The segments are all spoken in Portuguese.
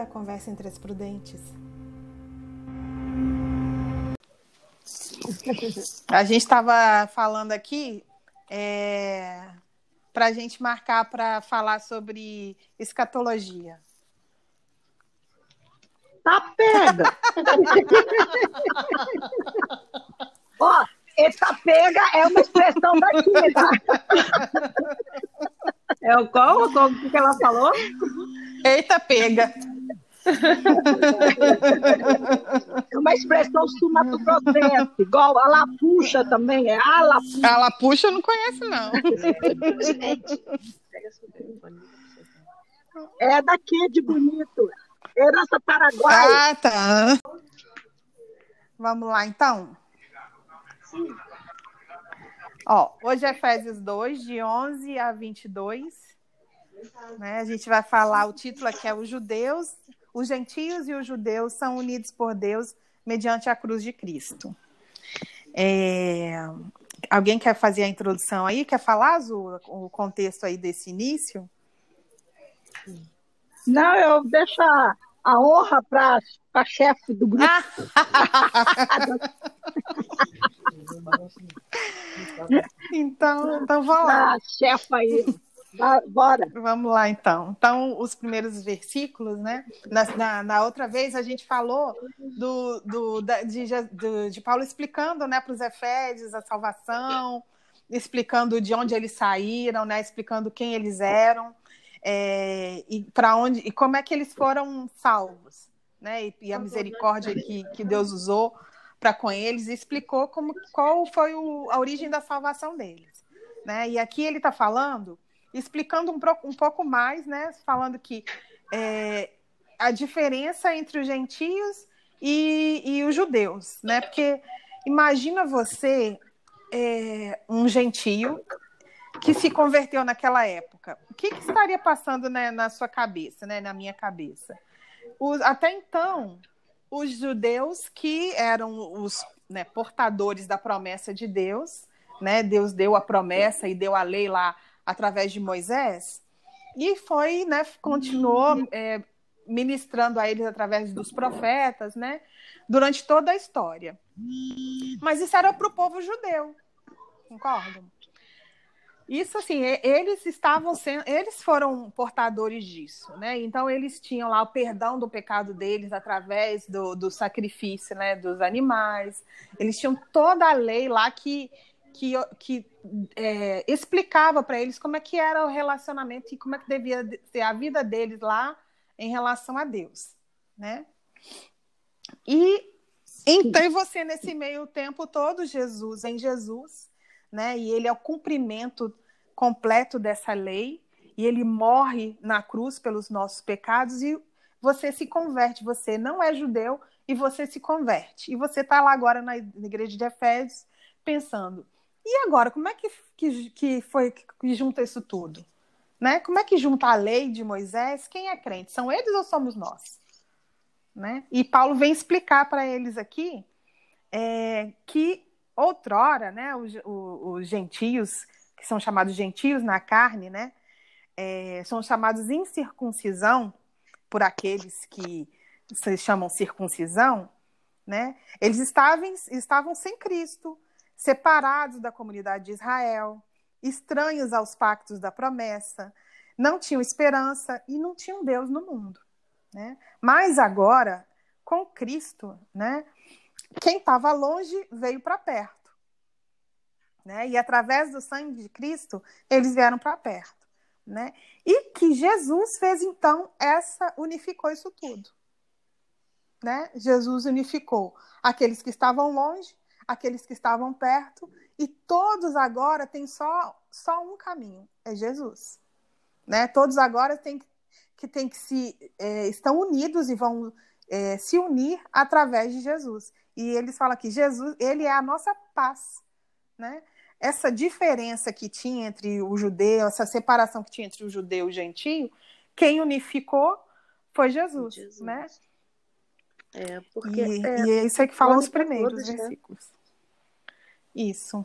a Conversa entre as Prudentes. A gente estava falando aqui é, para a gente marcar para falar sobre escatologia. Tá pega! Ó, essa pega é uma expressão daqui, tá? É o qual? Qual que ela falou? Eita, pega! É uma expressão sul-mato-grossense, igual a lapuxa também, é a lapuxa. A lapuxa eu não conheço, não. É daqui de bonito. Herança Paraguai. Ah, tá. Vamos lá, então. Sim. Ó, hoje é Efésios 2, de 11 a 22. Né? A gente vai falar, o título aqui é Os Judeus, os gentios e os judeus são unidos por Deus mediante a cruz de Cristo. É... Alguém quer fazer a introdução aí? Quer falar, Azul, o contexto aí desse início? Não, eu deixo a, a honra para a chefe do grupo. então, então vamos lá. A chefe aí. Bora. Vamos lá, então. Então, os primeiros versículos, né? Na, na, na outra vez, a gente falou do, do, da, de, de, de, Paulo explicando né, para os Efésios a salvação, explicando de onde eles saíram, né? Explicando quem eles eram é, e para onde e como é que eles foram salvos, né? E, e a misericórdia que, que Deus usou para com eles e explicou como, qual foi o, a origem da salvação deles, né? E aqui ele está falando explicando um, um pouco mais, né? Falando que é, a diferença entre os gentios e, e, os judeus, né? Porque imagina você é, um gentio que se converteu naquela época. O que, que estaria passando né, na sua cabeça, né? Na minha cabeça? Os, até então, os judeus que eram os né, portadores da promessa de Deus, né? Deus deu a promessa e deu a lei lá através de Moisés, e foi, né, continuou é, ministrando a eles através dos profetas, né, durante toda a história. Mas isso era para o povo judeu, concordam? Isso assim, eles estavam sendo, eles foram portadores disso, né? Então eles tinham lá o perdão do pecado deles através do, do sacrifício, né, dos animais. Eles tinham toda a lei lá que que, que é, explicava para eles como é que era o relacionamento e como é que devia ser a vida deles lá em relação a Deus, né? E então e você nesse meio tempo todo Jesus em Jesus, né? E ele é o cumprimento completo dessa lei e ele morre na cruz pelos nossos pecados e você se converte, você não é judeu e você se converte. E você está lá agora na igreja de Efésios pensando, e agora, como é que, que, que foi que junta isso tudo? Né? Como é que junta a lei de Moisés? Quem é crente? São eles ou somos nós? Né? E Paulo vem explicar para eles aqui é, que outrora, né, os, os, gentios, que são chamados gentios na carne, né, é, são chamados incircuncisão por aqueles que se chamam circuncisão, né, eles estavam, estavam sem Cristo, separados da comunidade de Israel, estranhos aos pactos da promessa, não tinham esperança e não tinham Deus no mundo. Né? Mas agora, com Cristo, né, quem estava longe veio para perto. Né? E através do sangue de Cristo, eles vieram para perto. Né? E que Jesus fez então essa, unificou isso tudo. Né? Jesus unificou aqueles que estavam longe aqueles que estavam perto, e todos agora têm só, só um caminho, é Jesus. Né? Todos agora têm que, têm que se é, estão unidos e vão é, se unir através de Jesus. E eles falam que Jesus, ele é a nossa paz, né? Essa diferença que tinha entre o judeu, essa separação que tinha entre o judeu e o gentio, quem unificou foi Jesus, Jesus. né? É, porque e é, e é isso aí que fala nos primeiros todos, né? versículos. Né? Isso.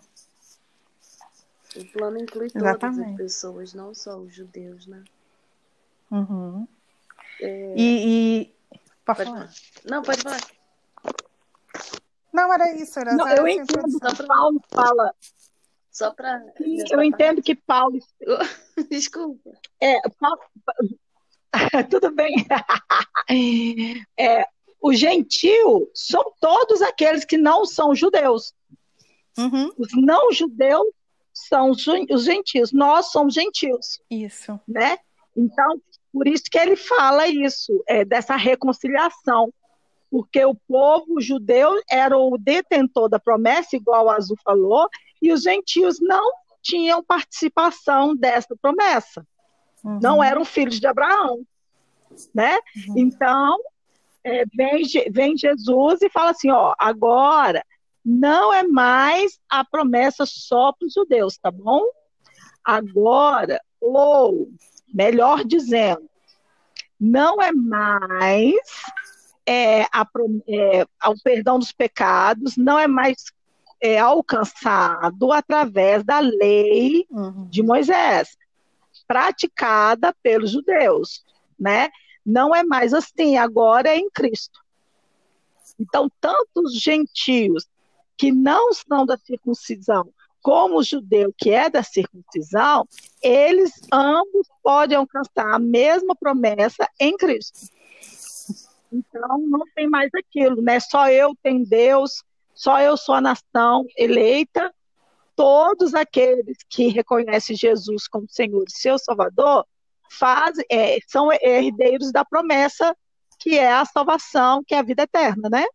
O plano inclui Exatamente. todas as pessoas, não só os judeus, né? Uhum. É... E, e... Pode, pode falar. falar. Não, pode falar. Não, era isso. Era Não, eu entendo que Paulo fala. Só para. Eu entendo que Paulo. Desculpa. É, Paulo... Tudo bem. É, o gentil são todos aqueles que não são judeus. Uhum. Os não judeus são os gentios. Nós somos gentios. Isso. Né? Então, por isso que ele fala isso, é, dessa reconciliação. Porque o povo judeu era o detentor da promessa, igual o Azul falou, e os gentios não tinham participação dessa promessa. Uhum. Não eram filhos de Abraão. Né? Uhum. Então, é, vem, vem Jesus e fala assim: ó, agora não é mais a promessa só para os judeus, tá bom? Agora, ou, melhor dizendo, não é mais é, a, é, o perdão dos pecados, não é mais é, alcançado através da lei uhum. de Moisés, praticada pelos judeus, né? Não é mais assim, agora é em Cristo. Então, tanto os gentios que não são da circuncisão, como o judeu que é da circuncisão, eles ambos podem alcançar a mesma promessa em Cristo. Então, não tem mais aquilo, né? Só eu tenho Deus, só eu sou a nação eleita. Todos aqueles que reconhecem Jesus como Senhor e seu Salvador faz, é, são herdeiros da promessa que é a salvação, que é a vida eterna, né?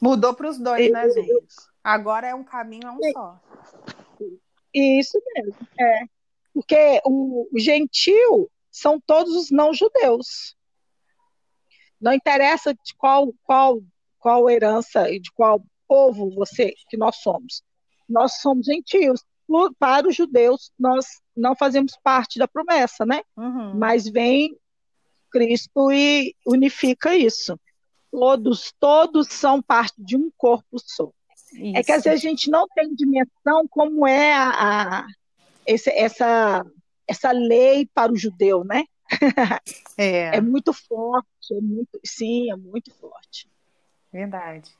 Mudou para os dois, né, gente? Agora é um caminho, é um é. só. Isso mesmo, é. Porque o, gentil são todos os não judeus. Não interessa de qual, qual, qual herança e de qual povo você que nós somos. Nós somos gentios. Para os judeus, nós não fazemos parte da promessa, né? Uhum. Mas vem Cristo e unifica isso. Todos, todos são parte de um corpo só. Isso. É que às vezes a gente não tem dimensão como é a, a esse, essa, essa lei para o judeu, né? É. é muito forte, é muito, sim, é muito forte. Verdade.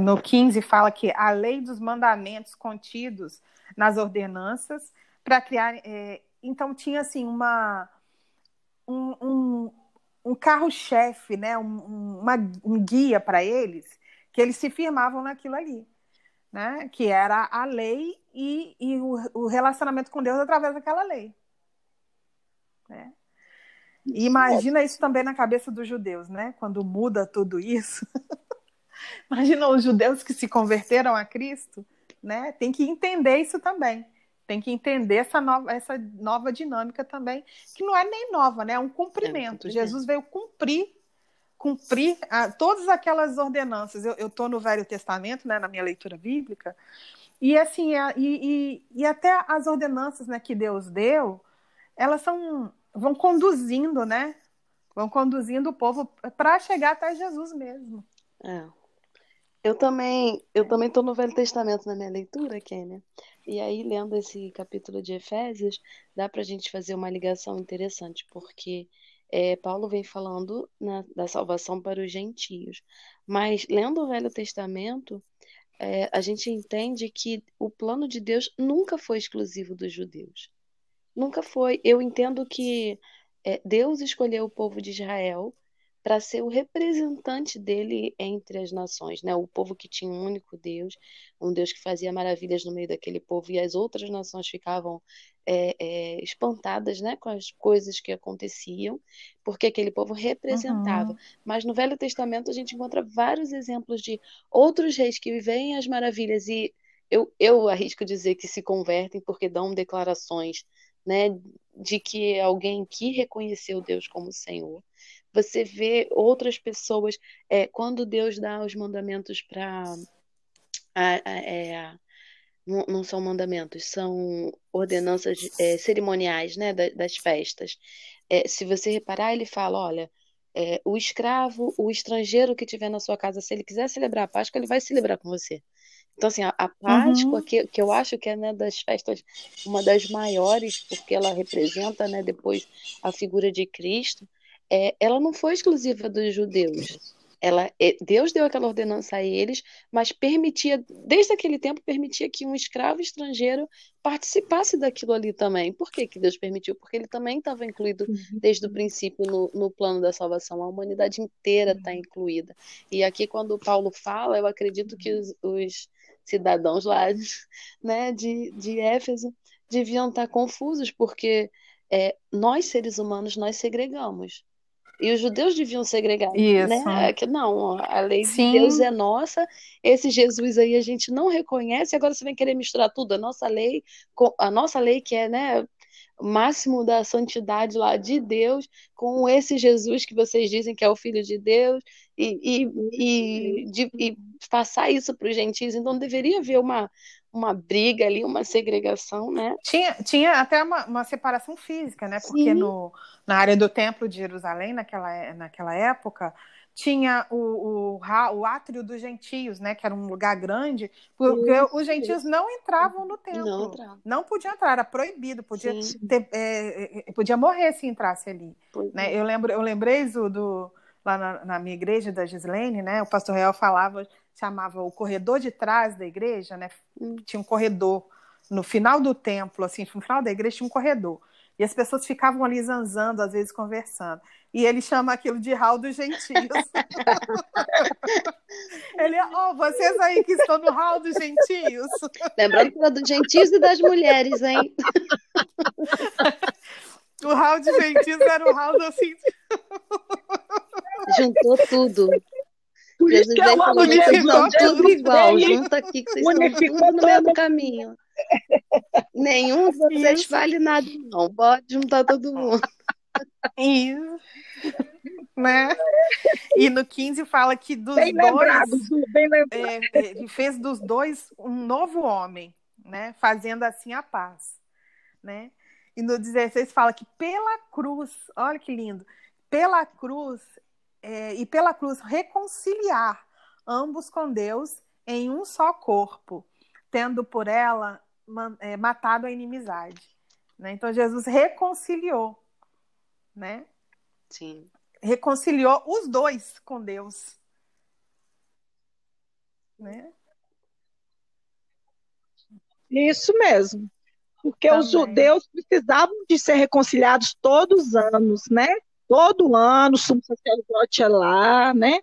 No 15 fala que a lei dos mandamentos contidos nas ordenanças para criar. É, então tinha assim uma um, um, um carro-chefe, né? Um, uma, um guia para eles que eles se firmavam naquilo ali, né? Que era a lei e, e o, o relacionamento com Deus através daquela lei. Né? E imagina isso também na cabeça dos judeus, né? Quando muda tudo isso. imagina os judeus que se converteram a Cristo, né? Tem que entender isso também. Tem que entender essa nova, essa nova dinâmica também, que não é nem nova, né? É um cumprimento. É um Jesus veio cumprir cumprir a, todas aquelas ordenanças. Eu estou no Velho Testamento, né, na minha leitura bíblica, e assim, a, e, e, e, até as ordenanças né, que Deus deu, elas são, vão conduzindo, né? Vão conduzindo o povo para chegar até Jesus mesmo. É. Eu também, eu também estou no Velho Testamento na minha leitura, Kênia. E aí, lendo esse capítulo de Efésios, dá para a gente fazer uma ligação interessante, porque é, Paulo vem falando na, da salvação para os gentios. Mas, lendo o Velho Testamento, é, a gente entende que o plano de Deus nunca foi exclusivo dos judeus. Nunca foi. Eu entendo que é, Deus escolheu o povo de Israel para ser o representante dele entre as nações, né? O povo que tinha um único Deus, um Deus que fazia maravilhas no meio daquele povo e as outras nações ficavam é, é, espantadas, né, com as coisas que aconteciam, porque aquele povo representava. Uhum. Mas no Velho Testamento a gente encontra vários exemplos de outros reis que veem as maravilhas e eu, eu arrisco dizer que se convertem porque dão declarações, né, de que alguém que reconheceu Deus como Senhor você vê outras pessoas, é, quando Deus dá os mandamentos para. É, não, não, são mandamentos, são ordenanças é, cerimoniais né, das, das festas. É, se você reparar, ele fala: olha, é, o escravo, o estrangeiro que tiver na sua casa, se ele quiser celebrar a Páscoa, ele vai celebrar com você. Então, assim, a, a Páscoa, uhum. que, que eu acho que é né, das festas uma das maiores, porque ela representa né, depois a figura de Cristo, é, ela não foi exclusiva dos judeus. Ela, é, Deus deu aquela ordenança a eles, mas permitia, desde aquele tempo, permitia que um escravo estrangeiro participasse daquilo ali também. Por que, que Deus permitiu? Porque ele também estava incluído uhum. desde o princípio no, no, plano da salvação. A humanidade inteira está incluída. E aqui, quando Paulo fala, eu acredito que os, os cidadãos lá né, de, de Éfeso deviam estar confusos, porque é, nós, seres humanos, nós segregamos. E os judeus deviam segregar, Isso. né? É que não, a lei Sim. de Deus é nossa, esse Jesus aí a gente não reconhece, agora você vem querer misturar tudo, a nossa lei, a nossa lei que é, né, máximo da santidade lá de Deus, com esse Jesus que vocês dizem que é o Filho de Deus, e, e, e, de, e passar isso para os gentios. Então deveria haver uma, uma briga ali, uma segregação, né? Tinha, tinha até uma, uma separação física, né? Porque no, na área do Templo de Jerusalém, naquela, naquela época, tinha o, o, o átrio dos gentios, né? Que era um lugar grande, porque os gentios não entravam no templo. Não, não podiam entrar, era proibido, podia, ter, é, é, podia morrer se entrasse ali. Né? É. Eu, lembro, eu lembrei do, do lá na, na, minha igreja da Gislene, né? O pastor Real falava chamava o corredor de trás da igreja, né? Hum. Tinha um corredor no final do templo, assim, no final da igreja tinha um corredor. E as pessoas ficavam ali zanzando, às vezes conversando. E ele chama aquilo de hall dos gentios. ele, ó, oh, vocês aí que estão no hall dos gentios. Lembrando que era dos gentios e das mulheres, hein? o hall de gentios era o hall do assim. Juntou tudo. Por Jesus isso que é tudo igual, junta aqui que vocês estão tudo no mesmo caminho. Nenhum de vocês isso. vale nada, não. Pode juntar todo mundo. Isso. Né? E no 15 fala que dos bem dois. Lembrado, bem lembrado. É, é, ele fez dos dois um novo homem, né? Fazendo assim a paz. Né? E no 16 fala que pela cruz, olha que lindo, pela cruz é, e pela cruz reconciliar ambos com Deus em um só corpo, tendo por ela é, matado a inimizade. Né? Então Jesus reconciliou, né? Sim. Reconciliou os dois com Deus, né? Isso mesmo. Porque Também. os judeus precisavam de ser reconciliados todos os anos, né? todo ano o sumo sacerdote ia lá, né?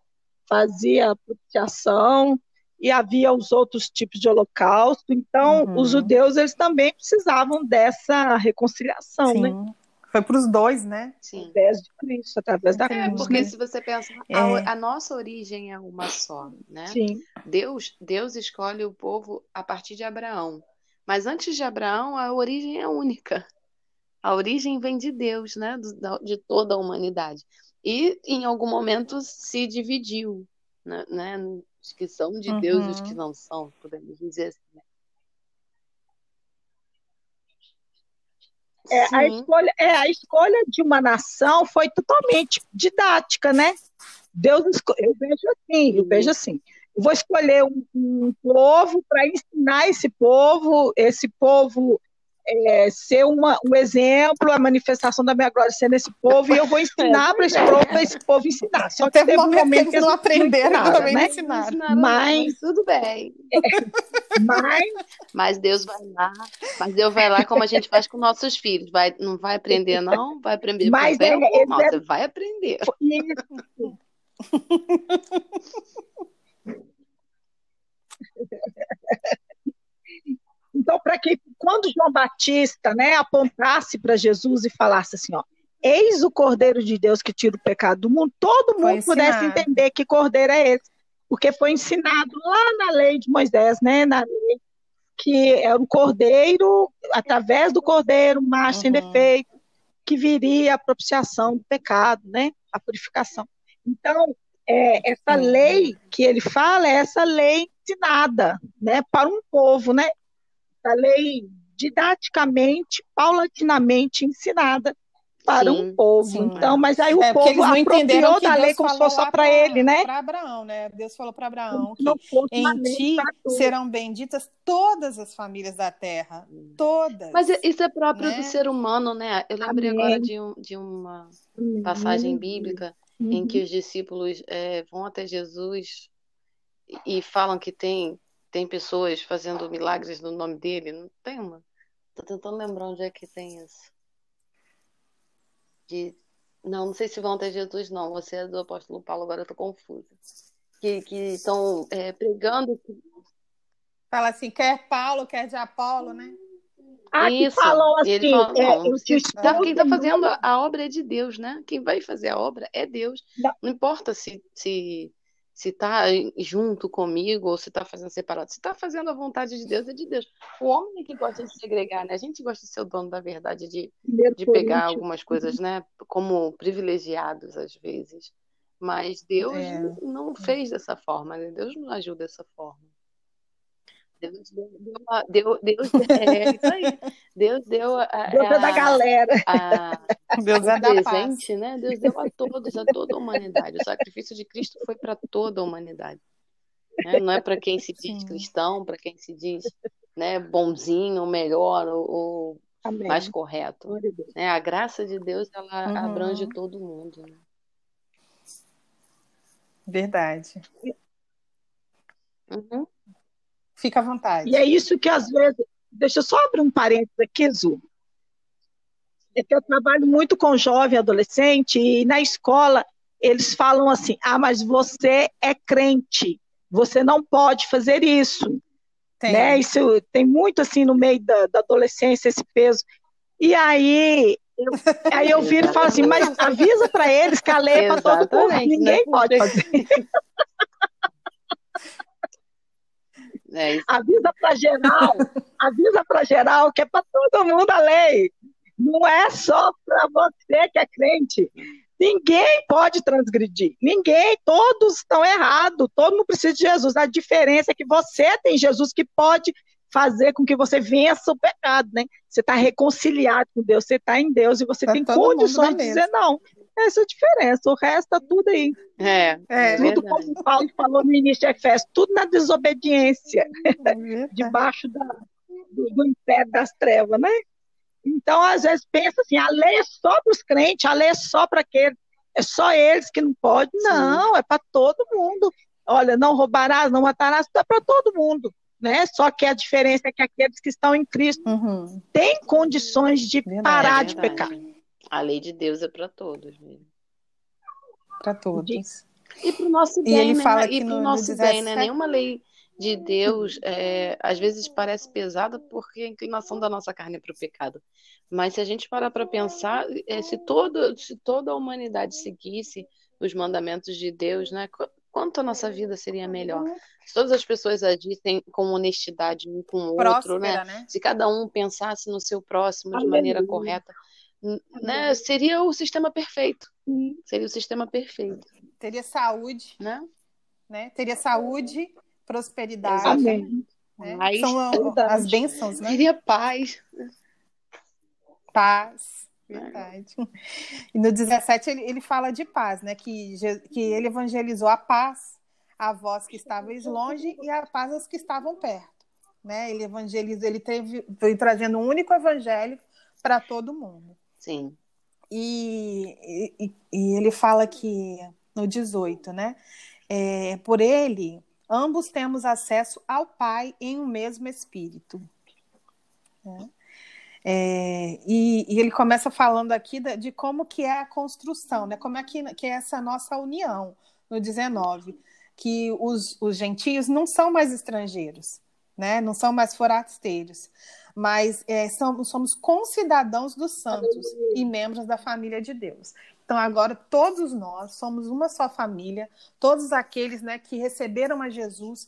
Fazia a propiciação e havia os outros tipos de holocausto. Então, uhum. os judeus eles também precisavam dessa reconciliação, Sim. né? Foi para os dois, né? Sim. Através de Cristo, através da é, cruz. Porque né? se você pensa, é. a, a, nossa origem é uma só, né? Sim. Deus, Deus escolhe o povo a partir de Abraão. Mas antes de Abraão, a origem é única. A origem vem de Deus, né? De toda a humanidade. E em algum momento se dividiu, né? Os que são de uhum. Deus e os que uhum. não são, podemos dizer assim. Né? É, a escolha, é, a escolha de uma nação foi totalmente didática, né? Deus, eu vejo assim, eu vejo assim. Eu vou escolher um, um povo para ensinar esse povo, esse povo é, ser uma, um exemplo, a manifestação da minha glória ser nesse povo, e eu vou ensinar para esse povo, para esse povo ensinar. Só que teve um momento, momento que eles não aprenderam, nada, também né? ensinaram. Mas, tudo bem. É, mas, mas Deus vai lá, mas Deus vai lá como a gente faz com nossos filhos. Vai, não vai aprender, não? Vai aprender mas é, é, você vai aprender. Isso. Então, para que quando João Batista né, apontasse para Jesus e falasse assim, ó, eis o Cordeiro de Deus que tira o pecado do mundo, todo mundo pudesse entender que Cordeiro é esse, porque foi ensinado lá na lei de Moisés, né, na lei, que era o Cordeiro, através do Cordeiro, macho uhum. sem defeito, que viria a propiciação do pecado, né, a purificação. Então, é, essa uhum. lei que ele fala é essa lei ensinada, né, para um povo, né, a lei didaticamente, paulatinamente ensinada para sim, um povo. Sim, então, mas aí o é, povo apropriou da lei como se fosse só para ele, né? Para Abraão, né? Deus falou para Abraão que em ti serão benditas todas as famílias da terra, todas. Mas isso é próprio né? do ser humano, né? Eu lembrei Amém. agora de, um, de uma passagem bíblica uhum. em que os discípulos é, vão até Jesus e falam que tem tem pessoas fazendo milagres no nome dele. Não tem uma. Tô tentando lembrar onde é que tem isso de não, não sei se vão até Jesus, não. Você é do apóstolo Paulo, agora eu tô confusa. Que estão é, pregando. Fala assim, quer Paulo, quer de Apolo, né? Ah, Isso. que falou assim. Ele fala, é, tá, quem está fazendo a obra é de Deus, né? Quem vai fazer a obra é Deus. Não, não importa se, se se está junto comigo ou se está fazendo separado. Se está fazendo a vontade de Deus, é de Deus. O homem é que gosta de segregar, né? A gente gosta de ser o dono da verdade, de, de pegar algumas coisas, né? Como privilegiados, às vezes. Mas Deus é. não fez dessa forma, né? Deus não agiu dessa forma. Deus deu, deu, Deus, é isso aí. Deus deu a, Deus é da galera. A, Deus é da presente, né? Deus deu a todos, a toda a humanidade. O sacrifício de Cristo foi para toda a humanidade. Né? Não é para quem se diz Sim. cristão, para quem se diz né, bonzinho, melhor ou, ou mais correto. Né? A graça de Deus ela uhum. abrange todo mundo. Né? Verdade. Uhum. Fica à vontade. E é isso que às vezes. Deixa eu só abrir um parênteses aqui, Zu. É que eu trabalho muito com jovem adolescente e na escola eles falam assim: ah, mas você é crente, você não pode fazer isso. Tem. Né? Isso tem muito assim no meio da, da adolescência, esse peso. E aí eu, aí eu viro e falo assim, mas avisa para eles que a lei é para todo mundo, ninguém pode fazer. É avisa para geral, avisa para geral que é para todo mundo a lei. Não é só para você que é crente. Ninguém pode transgredir. Ninguém, todos estão errados. Todo mundo precisa de Jesus. A diferença é que você tem Jesus que pode fazer com que você vença o pecado, né? Você está reconciliado com Deus, você está em Deus e você tá tem condições de dizer não. Essa é a diferença. O resto está tudo aí. É, é tudo como o Paulo falou no início de Efésios, tudo na desobediência, é debaixo da, do, do império das trevas, né? Então, às vezes, pensa assim, a lei é só para os crentes, a lei é só para aqueles, é só eles que não podem. Não, é para todo mundo. Olha, não roubarás, não matarás, é para todo mundo. Né? Só que a diferença é que aqueles que estão em Cristo uhum. têm condições de verdade, parar é de pecar. A lei de Deus é para todos. Para todos. E para o nosso bem, e ele né? fala e para o nosso bem, né? Nenhuma lei de Deus é, às vezes parece pesada porque a inclinação da nossa carne é para o pecado. Mas se a gente parar para pensar, é, se, todo, se toda a humanidade seguisse os mandamentos de Deus, né? Quanto a nossa vida seria melhor? Se todas as pessoas agissem com honestidade um com o outro, né? né? Se cada um pensasse no seu próximo de maneira correta, né, seria o sistema perfeito. Seria o sistema perfeito. Teria saúde, né? né? Teria saúde, prosperidade. Amém. Né? São é as bênçãos, né? Teria paz. Paz. Verdade. E no 17 ele, ele fala de paz, né? Que, que ele evangelizou a paz a vós que estavais longe e a paz aos que estavam perto. Né? Ele evangelizou, ele teve, foi trazendo um único evangelho para todo mundo. Sim. E, e, e, ele fala que no 18, né? É, por ele, ambos temos acesso ao Pai em um mesmo Espírito. Né? É, e, e, ele começa falando aqui de, de, como que é a construção, né? Como é que, que é essa nossa união no 19, que os, os gentios não são mais estrangeiros, né? Não são mais forasteiros, mas é, somos, somos concidadãos dos santos e membros da família de Deus. Então, agora, todos nós somos uma só família, todos aqueles né, que receberam a Jesus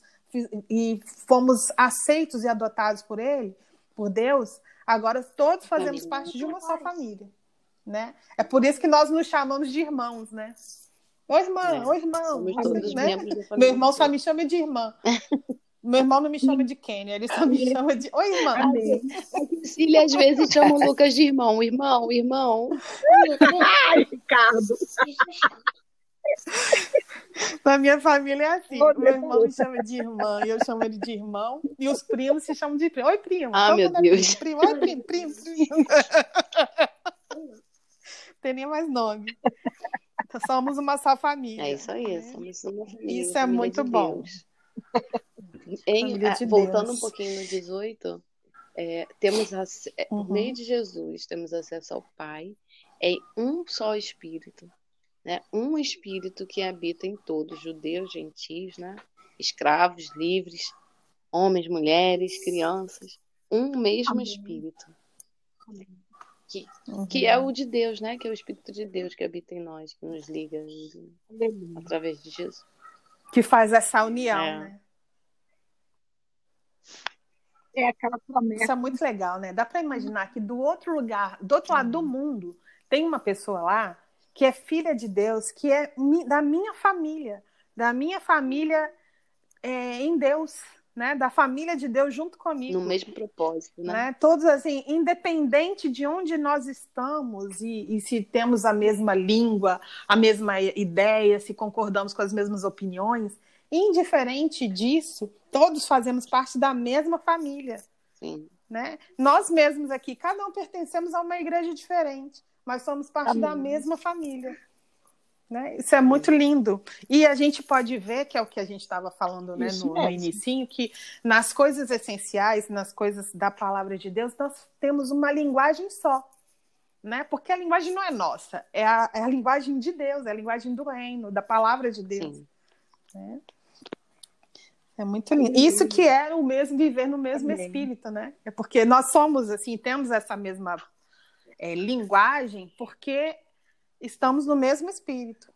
e fomos aceitos e adotados por Ele, por Deus, agora todos fazemos parte de uma só família. Né? É por isso que nós nos chamamos de irmãos, né? Oi, irmã, é. oi, irmão. Né? Meu irmão só me chama de irmã. Meu irmão não me chama de Kenny, ele só me chama de. Oi, irmão. Cecília às vezes chama o Lucas de irmão. Irmão, irmão. Ai, Ricardo. Na minha família é assim. Oh, meu irmão me chama de irmã e eu chamo ele de irmão. E os primos se chamam de primo. Oi, primo. Ah, meu Deus. Primo. Oi, primo, primo, primo. Tem nem mais nome. Somos uma só família. É isso aí, né? somos uma família. Isso é muito de bom. Em, de voltando Deus. um pouquinho no 18, é, temos é, uhum. de Jesus, temos acesso ao Pai em um só Espírito né? Um espírito que habita em todos, judeus, gentios, né? escravos, livres, homens, mulheres, crianças, um mesmo Amém. espírito. Que, uhum. que é o de Deus, né? Que é o Espírito de Deus que habita em nós, que nos liga Amém. através de Jesus. Que faz essa união, é. né? É aquela promessa. Isso é muito legal, né? Dá para imaginar que do outro lugar, do outro lado do mundo, tem uma pessoa lá que é filha de Deus, que é da minha família, da minha família é, em Deus, né? Da família de Deus junto comigo. No mesmo propósito, né? né? Todos assim, independente de onde nós estamos e, e, se temos a mesma língua, a mesma ideia, se concordamos com as mesmas opiniões, indiferente disso, todos fazemos parte da mesma família. Sim. Né? Nós mesmos aqui, cada um pertencemos a uma igreja diferente mas somos parte Amém. da mesma família. Né? Isso é muito lindo. E a gente pode ver, que é o que a gente estava falando né, no, no inicinho, que nas coisas essenciais, nas coisas da palavra de Deus, nós temos uma linguagem só. Né? Porque a linguagem não é nossa, é a, é a linguagem de Deus, é a linguagem do reino, da palavra de Deus. Né? É muito lindo. Isso que é o mesmo viver no mesmo Amém. espírito, né? É porque nós somos assim, temos essa mesma é, linguagem porque estamos no mesmo espírito.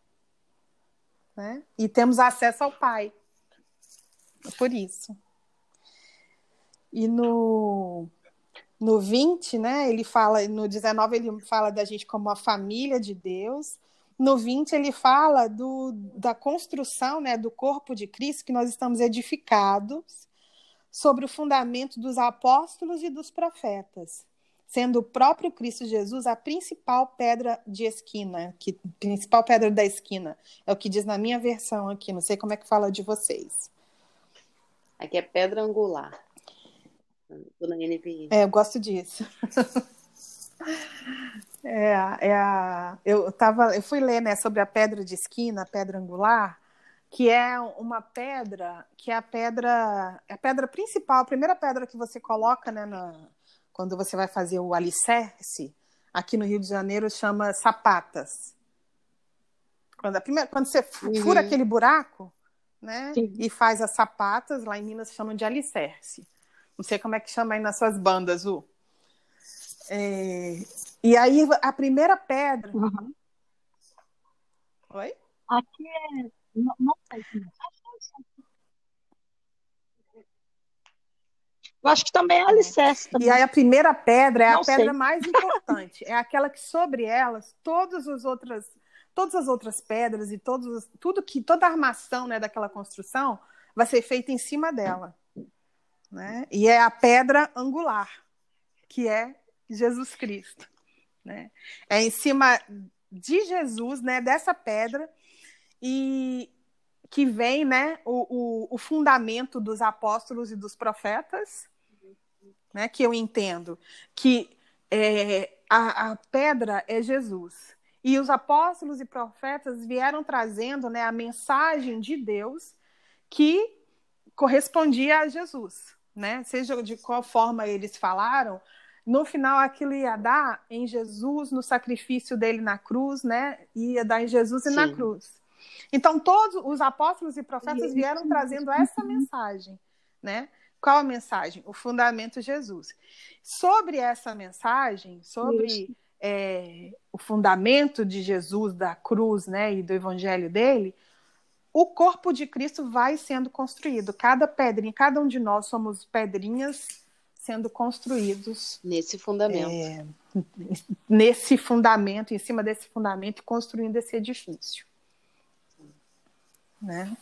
Né? E temos acesso ao Pai. Por isso. E no, no 20, né, ele fala, no 19 ele fala da gente como a família de Deus. No 20 ele fala do, da construção, né, do corpo de Cristo que nós estamos edificados sobre o fundamento dos apóstolos e dos profetas sendo o próprio Cristo Jesus a principal pedra de esquina, que principal pedra da esquina, é o que diz na minha versão aqui, não sei como é que fala de vocês. Aqui é pedra angular. Na NVI. É, eu gosto disso. é, é a, eu tava, eu fui ler, né, sobre a pedra de esquina, a pedra angular, que é uma pedra, que é a pedra, é a pedra principal, a primeira pedra que você coloca, né, na, quando você vai fazer o alicerce, aqui no Rio de Janeiro chama sapatas. Quando, a primeira, quando você uhum. fura aquele buraco, né, Sim. e faz as sapatas, lá em Minas chamam de alicerce. Não sei como é que chama aí nas suas bandas, U. É, e aí a primeira pedra. Uhum. Oi? Aqui é. Não, não sei. Eu acho que também é alicerce. Também. E aí a primeira pedra é Não a sei. pedra mais importante. é aquela que sobre elas todas as outras, todas as outras pedras e todos, tudo que toda a armação né, daquela construção vai ser feita em cima dela. Né? E é a pedra angular, que é Jesus Cristo. Né? É em cima de Jesus, né, dessa pedra, e que vem né, o, o, o fundamento dos apóstolos e dos profetas, né, que eu entendo que é, a, a, pedra é Jesus. E os apóstolos e profetas vieram trazendo né, a mensagem de Deus que correspondia a Jesus. Né? Seja de qual forma eles falaram, no final aquilo ia dar em Jesus, no sacrifício dele na cruz, né? ia dar em Jesus Sim. e na cruz. Então, todos os apóstolos e profetas vieram trazendo essa mensagem, né? Qual a mensagem? O fundamento Jesus. Sobre essa mensagem, sobre é, o fundamento de Jesus, da cruz né, e do evangelho dele, o corpo de Cristo vai sendo construído. Cada pedrinha, cada um de nós somos pedrinhas sendo construídos. Nesse fundamento. É, nesse fundamento, em cima desse fundamento, construindo esse edifício. Né?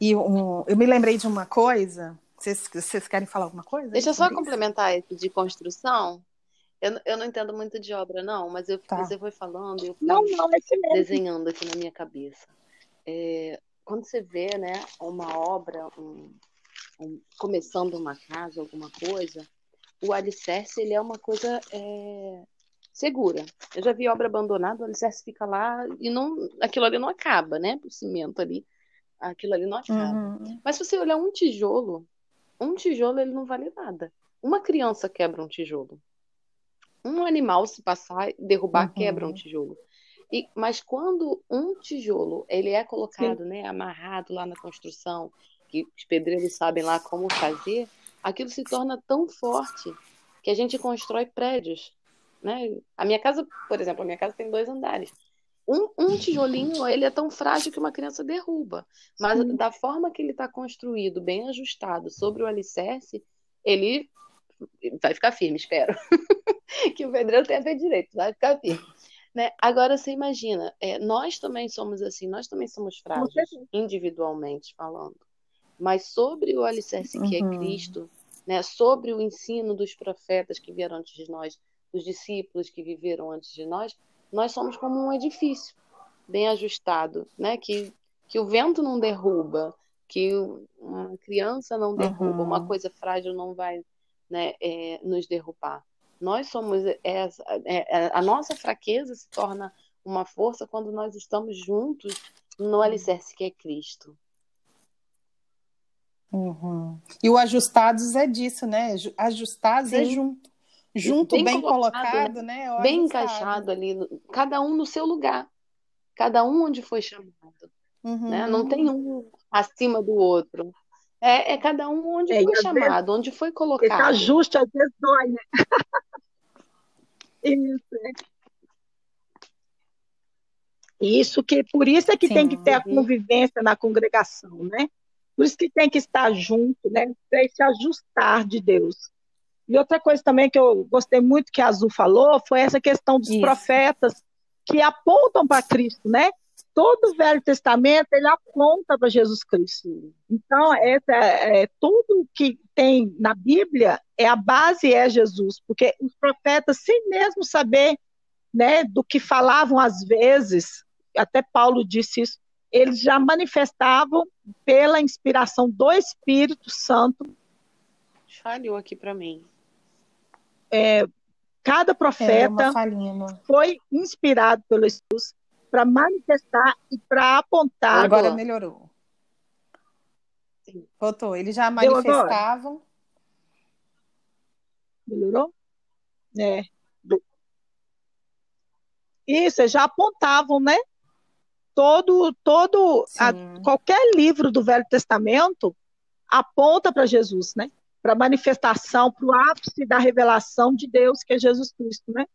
E um, eu me lembrei de uma coisa. Vocês, vocês querem falar alguma coisa? Deixa eu só complementar esse de construção. Eu, eu não entendo muito de obra, não, mas eu, tá. você foi falando e eu não, não, é desenhando aqui na minha cabeça. É, quando você vê né, uma obra, um, começando uma casa, alguma coisa, o alicerce ele é uma coisa é, segura. Eu já vi obra abandonada, o alicerce fica lá e não, aquilo ali não acaba, né? O cimento ali, aquilo ali não acaba. Uhum. Mas se você olhar um tijolo, um tijolo ele não vale nada. Uma criança quebra um tijolo. Um animal se passar, derrubar, uhum. quebra um tijolo. E, mas quando um tijolo ele é colocado, né, amarrado lá na construção, que os pedreiros sabem lá como fazer, aquilo se torna tão forte que a gente constrói prédios. Né? A minha casa, por exemplo, a minha casa tem dois andares. Um, um tijolinho ele é tão frágil que uma criança derruba, mas Sim. da forma que ele está construído, bem ajustado sobre o alicerce, ele vai ficar firme, espero. que o pedreiro tenha feito direito, vai ficar firme. Né? Agora você imagina, é, nós também somos assim, nós também somos frágeis, individualmente falando. Mas sobre o alicerce que é uhum. Cristo, né, sobre o ensino dos profetas que vieram antes de nós, dos discípulos que viveram antes de nós, nós somos como um edifício bem ajustado, né, que, que o vento não derruba, que uma criança não derruba, uhum. uma coisa frágil não vai né, é, nos derrubar. Nós somos essa, é, é, a nossa fraqueza se torna uma força quando nós estamos juntos no alicerce que é Cristo. Uhum. E o ajustados é disso, né? Ajustados é Sim. é junto. Junto, bem, bem colocado, colocado, né? né? Bem encaixado ali, cada um no seu lugar. Cada um onde foi chamado. Uhum. Né? Não tem um acima do outro. É, é cada um onde é, foi chamado, vezes, onde foi colocado. Esse ajuste às vezes dói, né? Isso, é. Isso que por isso é que Sim, tem que ter a convivência na congregação, né? Por isso que tem que estar junto, né? Para se ajustar de Deus. E outra coisa também que eu gostei muito que a Azul falou foi essa questão dos isso. profetas que apontam para Cristo, né? Todo o Velho Testamento ele aponta para Jesus Cristo. Então, essa, é, tudo que tem na Bíblia é a base é Jesus, porque os profetas, sem mesmo saber né, do que falavam às vezes, até Paulo disse isso, eles já manifestavam pela inspiração do Espírito Santo. Falhou aqui para mim. É, cada profeta é foi inspirado pelo Espírito para manifestar e para apontar. Agora melhorou. Voltou. Eles já manifestavam. Melhorou? É. Isso, já apontavam, né? Todo, todo, a, qualquer livro do Velho Testamento aponta para Jesus, né? Para manifestação, para o ápice da revelação de Deus, que é Jesus Cristo, né?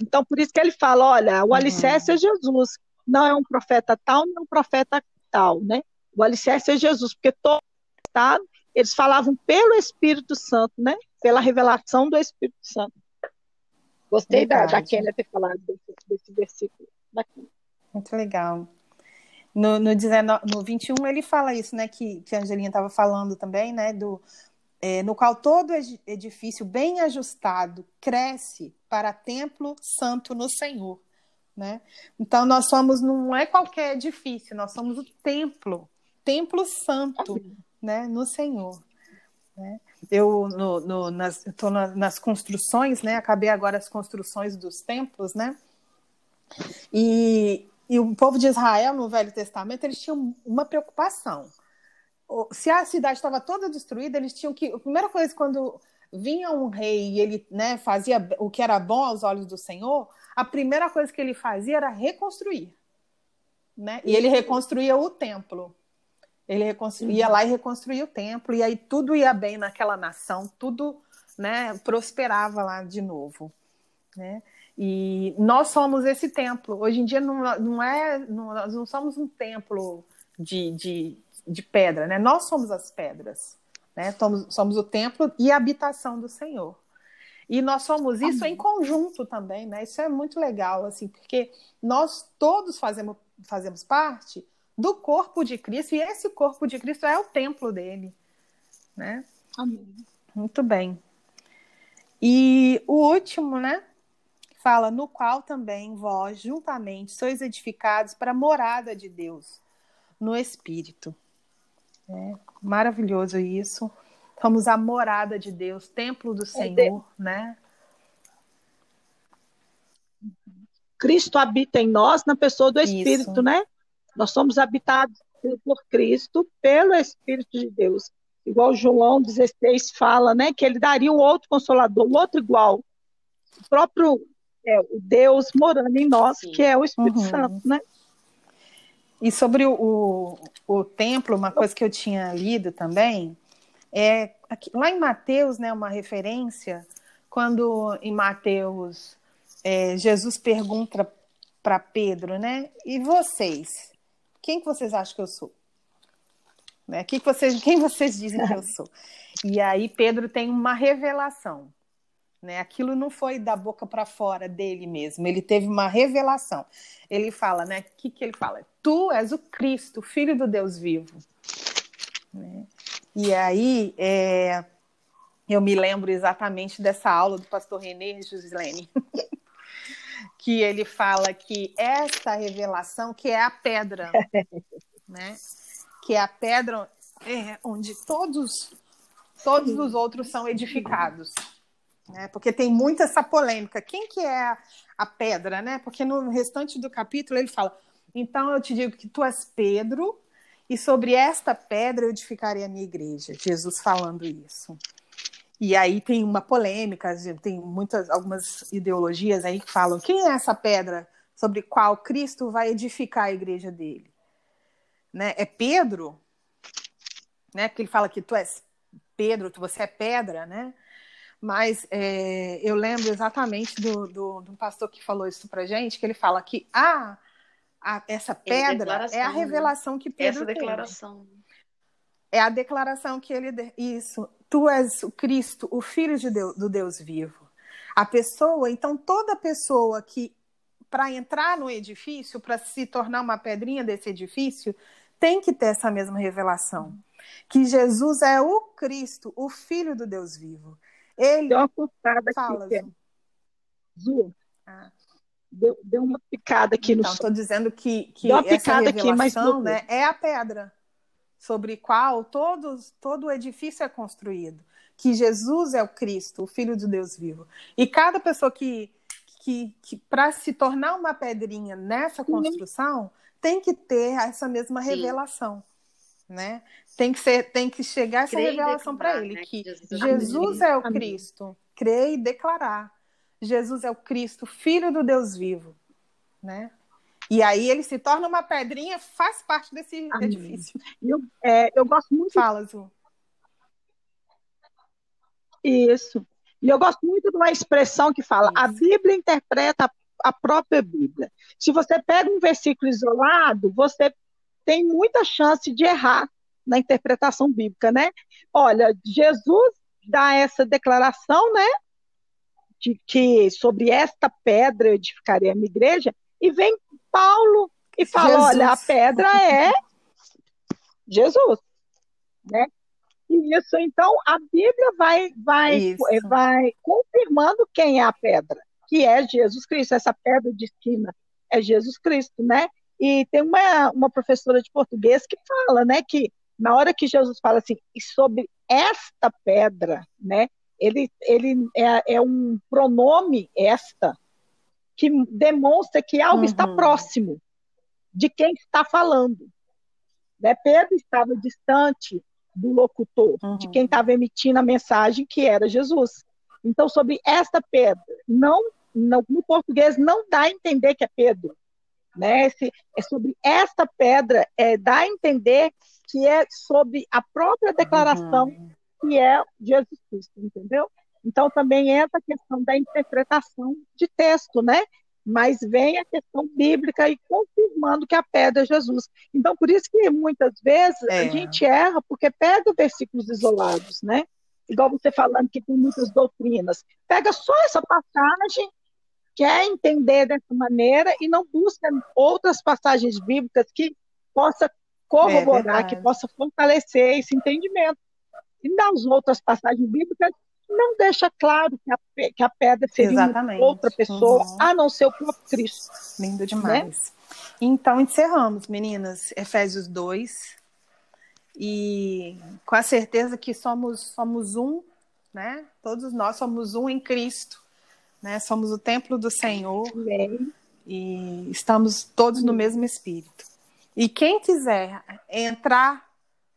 Então, por isso que ele fala, olha, o uhum. alicerce é Jesus, não é um profeta tal, nem um profeta tal, né? O alicerce é Jesus, porque todo estado, eles falavam pelo Espírito Santo, né? Pela revelação do Espírito Santo. Gostei da, da Kênia ter falado desse, desse versículo daqui. Muito legal. No, no, 19, no 21 ele fala isso, né? Que, que a Angelina estava falando também, né? Do, é, no qual todo edifício bem ajustado cresce para templo santo no Senhor. Né? Então nós somos, não é qualquer edifício, nós somos o templo, templo santo né, no Senhor. Né? Eu no, no, nas, estou na, nas construções, né? Acabei agora as construções dos templos, né? E, e o povo de Israel no Velho Testamento eles tinham uma preocupação se a cidade estava toda destruída, eles tinham que. A primeira coisa, quando vinha um rei e ele né, fazia o que era bom aos olhos do Senhor, a primeira coisa que ele fazia era reconstruir. Né? E ele reconstruía o templo. Ele reconstruía uhum. lá e reconstruía o templo, e aí tudo ia bem naquela nação, tudo né, prosperava lá de novo. Né? E nós somos esse templo. Hoje em dia não, não é, não, nós não somos um templo de, de de pedra, né? Nós somos as pedras, né? Somos, somos o templo e a habitação do Senhor. E nós somos isso em conjunto também, né? Isso é muito legal, assim, porque nós todos fazemos, fazemos parte do corpo de Cristo, e esse corpo de Cristo é o templo dele. Né? Amém. Muito bem. E o último, né? Fala, no qual também vós, juntamente, sois edificados para a morada de Deus, no Espírito. É maravilhoso isso. Somos a morada de Deus, templo do Senhor, é né? Cristo habita em nós na pessoa do Espírito, isso. né? Nós somos habitados por Cristo, pelo Espírito de Deus. Igual João 16 fala, né? Que ele daria um outro consolador, um outro igual. O próprio é, o Deus morando em nós, Sim. que é o Espírito uhum. Santo, né? E sobre o, o, o, templo, uma coisa que eu tinha lido também, é aqui, lá em Mateus, né, uma referência, quando em Mateus é, Jesus pergunta para Pedro, né? E vocês? Quem que vocês acham que eu sou? Né? Quem, que vocês, quem vocês dizem que eu sou? E aí Pedro tem uma revelação. Né? Aquilo não foi da boca para fora dele mesmo, ele teve uma revelação. Ele fala, né? O que, que ele fala? Tu és o Cristo, filho do Deus vivo. Né? E aí é, eu me lembro exatamente dessa aula do pastor René Gislene, que ele fala que esta revelação, que é a pedra, né? que é a pedra é, onde todos, todos os outros são edificados né? Porque tem muito essa polêmica. Quem que é a, a pedra, né? Porque no restante do capítulo ele fala: "Então eu te digo que tu és Pedro, e sobre esta pedra eu edificarei a minha igreja". Jesus falando isso. E aí tem uma polêmica, tem muitas algumas ideologias aí que falam: "Quem é essa pedra sobre qual Cristo vai edificar a igreja dele?" Né? É Pedro, né? Porque ele fala que tu és Pedro, tu você é pedra, né? Mas é, eu lembro exatamente do, do, do pastor que falou isso para gente, que ele fala que ah, a, essa pedra é, é a né? revelação que Pedro Essa declaração. Teve. É a declaração que ele isso. Tu és o Cristo, o Filho de Deus, do Deus vivo. A pessoa, então toda pessoa que para entrar no edifício, para se tornar uma pedrinha desse edifício, tem que ter essa mesma revelação, que Jesus é o Cristo, o Filho do Deus vivo. Ele. Deu uma picada Fala, aqui. Zu. Ah. Deu, deu uma picada aqui então, no Estou dizendo que, que essa picada aqui, mas né, é a pedra sobre qual todos, todo o edifício é construído. Que Jesus é o Cristo, o Filho de Deus vivo. E cada pessoa que, que, que para se tornar uma pedrinha nessa construção, tem que ter essa mesma Sim. revelação né? Tem que ser, tem que chegar essa Crei revelação para ele né? que Jesus, Jesus é o Amém. Cristo. Crer e declarar. Jesus é o Cristo, filho do Deus vivo, né? E aí ele se torna uma pedrinha, faz parte desse Amém. edifício. Eu, é, eu gosto muito. Fala, Zu. Isso. E eu gosto muito de uma expressão que fala: Isso. a Bíblia interpreta a própria Bíblia. Se você pega um versículo isolado, você tem muita chance de errar na interpretação bíblica, né? Olha, Jesus dá essa declaração, né? De que sobre esta pedra eu edificarei a minha igreja, e vem Paulo e fala: Jesus. olha, a pedra é Jesus, né? E isso, então, a Bíblia vai, vai, vai confirmando quem é a pedra, que é Jesus Cristo. Essa pedra de esquina é Jesus Cristo, né? E tem uma, uma professora de português que fala, né, que na hora que Jesus fala assim, sobre esta pedra, né, ele, ele é, é um pronome esta, que demonstra que algo uhum. está próximo de quem está falando. Né? Pedro estava distante do locutor, uhum. de quem estava emitindo a mensagem, que era Jesus. Então, sobre esta pedra, não, não, no português não dá a entender que é Pedro, né? Esse, é sobre esta pedra, é, dá a entender que é sobre a própria declaração uhum. que é Jesus Cristo, entendeu? Então também entra a questão da interpretação de texto, né? Mas vem a questão bíblica e confirmando que a pedra é Jesus. Então, por isso que muitas vezes é. a gente erra, porque pega versículos isolados, né? Igual você falando que tem muitas doutrinas. Pega só essa passagem quer entender dessa maneira e não busca outras passagens bíblicas que possa corroborar, é que possa fortalecer esse entendimento. E nas outras passagens bíblicas, não deixa claro que a, que a pedra seria Exatamente. outra pessoa, uhum. a não ser o próprio Cristo. Lindo né? demais. Né? Então, encerramos, meninas, Efésios 2. E com a certeza que somos, somos um, né? Todos nós somos um em Cristo, né? Somos o templo do Senhor. Amém. E estamos todos no mesmo espírito. E quem quiser entrar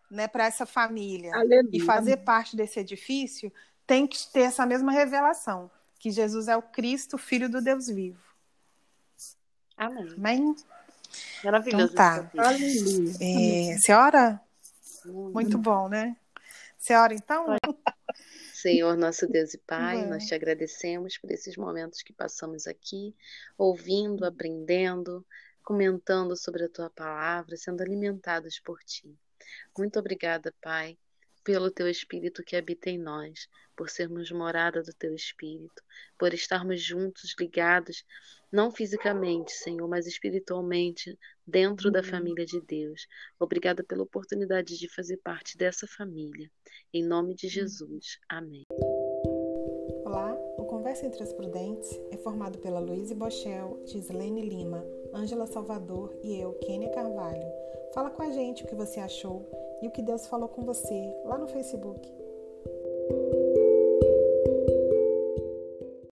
né, para essa família Aleluia. e fazer parte desse edifício, tem que ter essa mesma revelação, que Jesus é o Cristo, Filho do Deus vivo. Amém. Amém? Maravilhoso. Então tá. É, senhora? Muito bom, né? Senhora, então? Senhor, nosso Deus e Pai, nós te agradecemos por esses momentos que passamos aqui, ouvindo, aprendendo, comentando sobre a tua palavra, sendo alimentados por ti. Muito obrigada, Pai, pelo teu Espírito que habita em nós, por sermos morada do teu Espírito, por estarmos juntos, ligados, não fisicamente, Senhor, mas espiritualmente, dentro da família de Deus. Obrigada pela oportunidade de fazer parte dessa família. Em nome de Jesus. Amém. Olá, o Conversa entre as Prudentes é formado pela Luíse Bochel, Gislaine Lima, Ângela Salvador e eu, Kênia Carvalho. Fala com a gente o que você achou e o que Deus falou com você lá no Facebook.